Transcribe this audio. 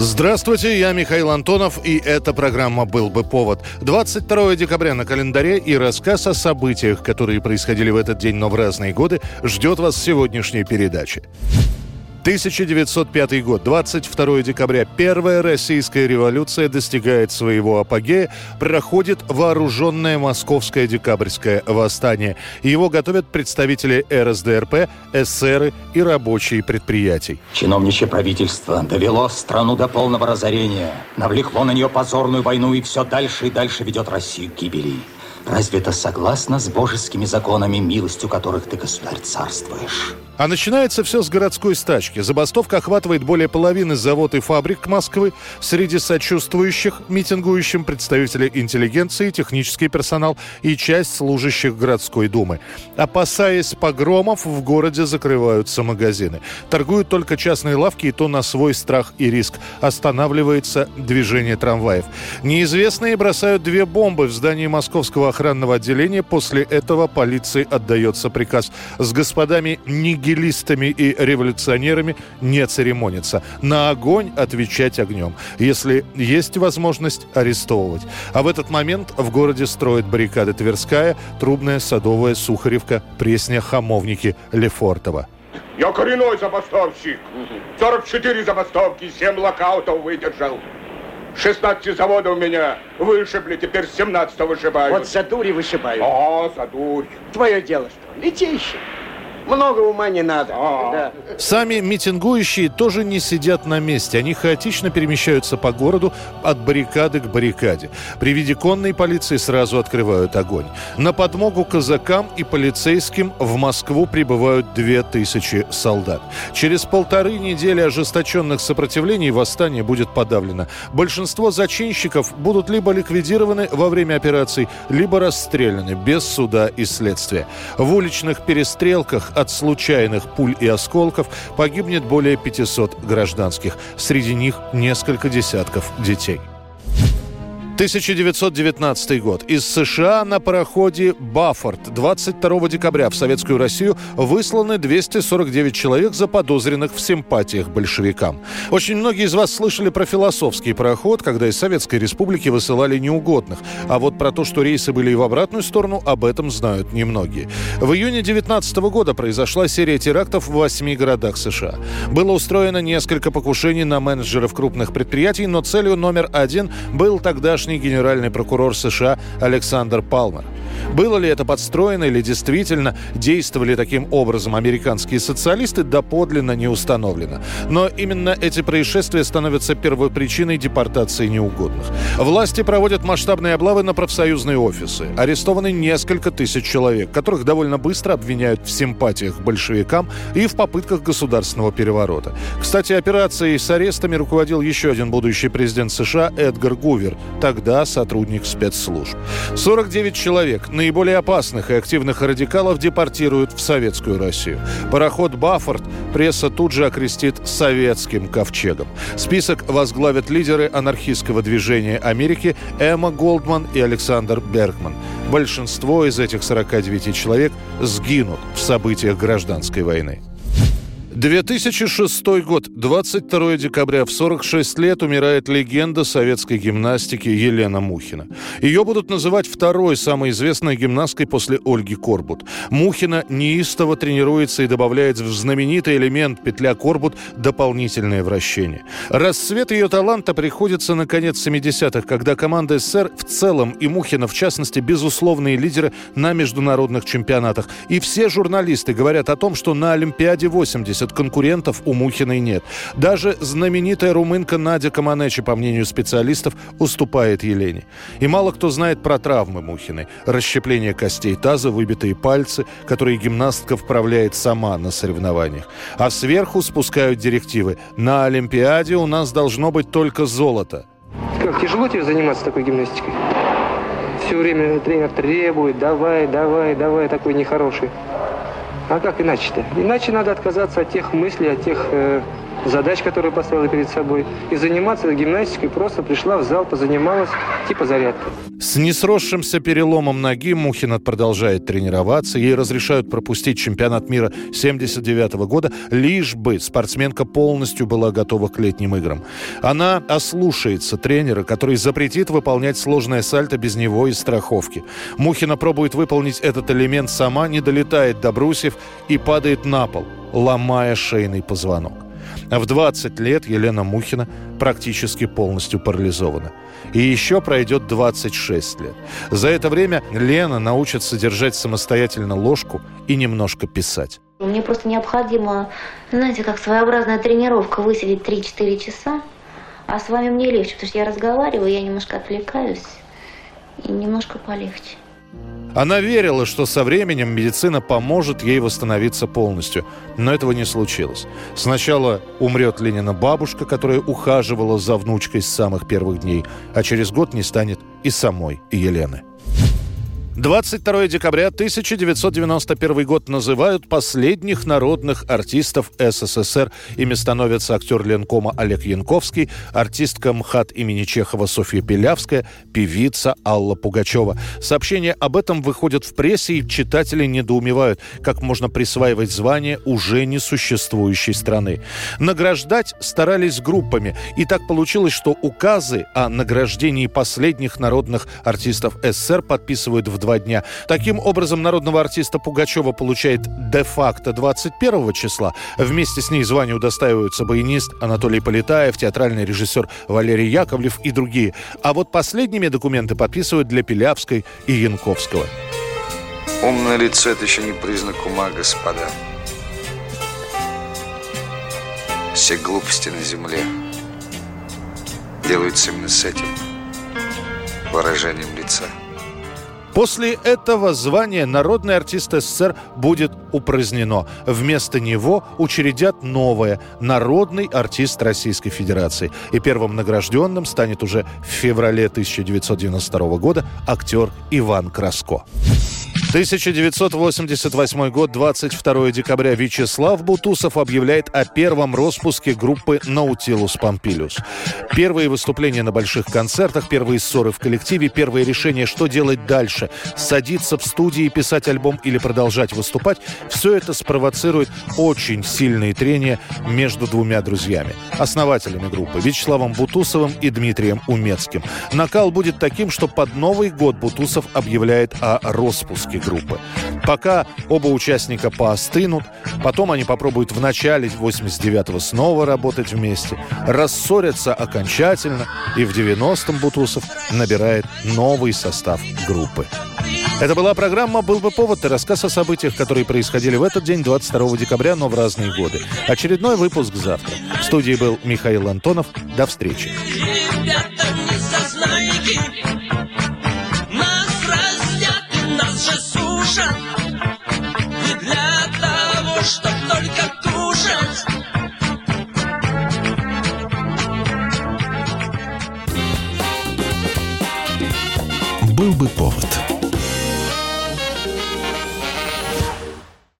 Здравствуйте, я Михаил Антонов, и эта программа «Был бы повод». 22 декабря на календаре и рассказ о событиях, которые происходили в этот день, но в разные годы, ждет вас в сегодняшней передаче. 1905 год, 22 декабря. Первая российская революция достигает своего апогея. Проходит вооруженное московское декабрьское восстание. Его готовят представители РСДРП, эсеры и рабочие предприятий. Чиновничье правительство довело страну до полного разорения, навлекло на нее позорную войну и все дальше и дальше ведет Россию к гибели. Разве это согласно с божескими законами, милостью которых ты, государь, царствуешь? А начинается все с городской стачки. Забастовка охватывает более половины завод и фабрик Москвы. Среди сочувствующих митингующим представители интеллигенции, технический персонал и часть служащих городской думы. Опасаясь погромов, в городе закрываются магазины. Торгуют только частные лавки, и то на свой страх и риск. Останавливается движение трамваев. Неизвестные бросают две бомбы в здании московского охранного отделения. После этого полиции отдается приказ с господами не нигилистами и революционерами не церемониться. На огонь отвечать огнем. Если есть возможность, арестовывать. А в этот момент в городе строят баррикады Тверская, Трубная, Садовая, Сухаревка, Пресня, Хамовники, Лефортово. Я коренной забастовщик. 44 забастовки, 7 локаутов выдержал. 16 заводов у меня вышибли, теперь 17 вышибают. Вот за дури вышибают. А, за дурь. Твое дело что? Летейщик. Много ума не надо. А. Да. Сами митингующие тоже не сидят на месте. Они хаотично перемещаются по городу от баррикады к баррикаде. При виде конной полиции сразу открывают огонь. На подмогу казакам и полицейским в Москву прибывают две тысячи солдат. Через полторы недели ожесточенных сопротивлений восстание будет подавлено. Большинство зачинщиков будут либо ликвидированы во время операций, либо расстреляны без суда и следствия. В уличных перестрелках от случайных пуль и осколков погибнет более 500 гражданских. Среди них несколько десятков детей. 1919 год. Из США на пароходе «Баффорд» 22 декабря в Советскую Россию высланы 249 человек, заподозренных в симпатиях большевикам. Очень многие из вас слышали про философский пароход, когда из Советской Республики высылали неугодных. А вот про то, что рейсы были и в обратную сторону, об этом знают немногие. В июне 19 года произошла серия терактов в восьми городах США. Было устроено несколько покушений на менеджеров крупных предприятий, но целью номер один был тогдашний генеральный прокурор США Александр Палмер. Было ли это подстроено или действительно действовали таким образом американские социалисты, доподлинно не установлено. Но именно эти происшествия становятся первопричиной депортации неугодных. Власти проводят масштабные облавы на профсоюзные офисы. Арестованы несколько тысяч человек, которых довольно быстро обвиняют в симпатиях к большевикам и в попытках государственного переворота. Кстати, операцией с арестами руководил еще один будущий президент США Эдгар Гувер, тогда сотрудник спецслужб. 49 человек, наиболее опасных и активных радикалов депортируют в советскую Россию. Пароход «Баффорд» пресса тут же окрестит советским ковчегом. Список возглавят лидеры анархистского движения Америки Эмма Голдман и Александр Бергман. Большинство из этих 49 человек сгинут в событиях гражданской войны. 2006 год, 22 декабря, в 46 лет умирает легенда советской гимнастики Елена Мухина. Ее будут называть второй самой известной гимнасткой после Ольги Корбут. Мухина неистово тренируется и добавляет в знаменитый элемент петля Корбут дополнительное вращение. Расцвет ее таланта приходится на конец 70-х, когда команда СССР в целом и Мухина в частности безусловные лидеры на международных чемпионатах. И все журналисты говорят о том, что на Олимпиаде 80 конкурентов у Мухиной нет. Даже знаменитая румынка Надя Каманечи, по мнению специалистов, уступает Елене. И мало кто знает про травмы Мухиной. Расщепление костей таза, выбитые пальцы, которые гимнастка вправляет сама на соревнованиях. А сверху спускают директивы. На Олимпиаде у нас должно быть только золото. Как, тяжело тебе заниматься такой гимнастикой? Все время тренер требует, давай, давай, давай, такой нехороший. А как иначе-то? Иначе надо отказаться от тех мыслей, от тех э, задач, которые поставила перед собой, и заниматься гимнастикой. Просто пришла в зал, позанималась, типа зарядка. С несросшимся переломом ноги Мухина продолжает тренироваться. Ей разрешают пропустить чемпионат мира 79 года, лишь бы спортсменка полностью была готова к летним играм. Она ослушается тренера, который запретит выполнять сложное сальто без него и страховки. Мухина пробует выполнить этот элемент сама, не долетает до брусьев и падает на пол, ломая шейный позвонок. В 20 лет Елена Мухина практически полностью парализована. И еще пройдет 26 лет. За это время Лена научится держать самостоятельно ложку и немножко писать. Мне просто необходимо, знаете, как своеобразная тренировка, высидеть 3-4 часа. А с вами мне легче, потому что я разговариваю, я немножко отвлекаюсь, и немножко полегче. Она верила, что со временем медицина поможет ей восстановиться полностью. Но этого не случилось. Сначала умрет Ленина бабушка, которая ухаживала за внучкой с самых первых дней, а через год не станет и самой Елены. 22 декабря 1991 год называют последних народных артистов СССР. Ими становятся актер Ленкома Олег Янковский, артистка МХАТ имени Чехова Софья Пелявская, певица Алла Пугачева. Сообщения об этом выходят в прессе, и читатели недоумевают, как можно присваивать звание уже несуществующей страны. Награждать старались группами, и так получилось, что указы о награждении последних народных артистов СССР подписывают в два дня. Таким образом, народного артиста Пугачева получает де-факто 21 числа. Вместе с ней звание удостаиваются баянист Анатолий Полетаев, театральный режиссер Валерий Яковлев и другие. А вот последними документы подписывают для Пилявской и Янковского. Умное лицо – это еще не признак ума, господа. Все глупости на земле делаются именно с этим выражением лица. После этого звание «Народный артист СССР» будет упразднено. Вместо него учредят новое «Народный артист Российской Федерации». И первым награжденным станет уже в феврале 1992 года актер Иван Краско. 1988 год, 22 декабря, Вячеслав Бутусов объявляет о первом распуске группы «Наутилус Помпилиус». Первые выступления на больших концертах, первые ссоры в коллективе, первые решения, что делать дальше. Садиться в студии, писать альбом или продолжать выступать – все это спровоцирует очень сильные трения между двумя друзьями. Основателями группы – Вячеславом Бутусовым и Дмитрием Умецким. Накал будет таким, что под Новый год Бутусов объявляет о распуске группы. Пока оба участника поостынут, потом они попробуют в начале 89-го снова работать вместе, рассорятся окончательно, и в 90-м Бутусов набирает новый состав группы. Это была программа «Был бы повод» и рассказ о событиях, которые происходили в этот день, 22 декабря, но в разные годы. Очередной выпуск завтра. В студии был Михаил Антонов. До встречи. Ребята, же сушат. И для того, чтоб только кушать. Был бы повод.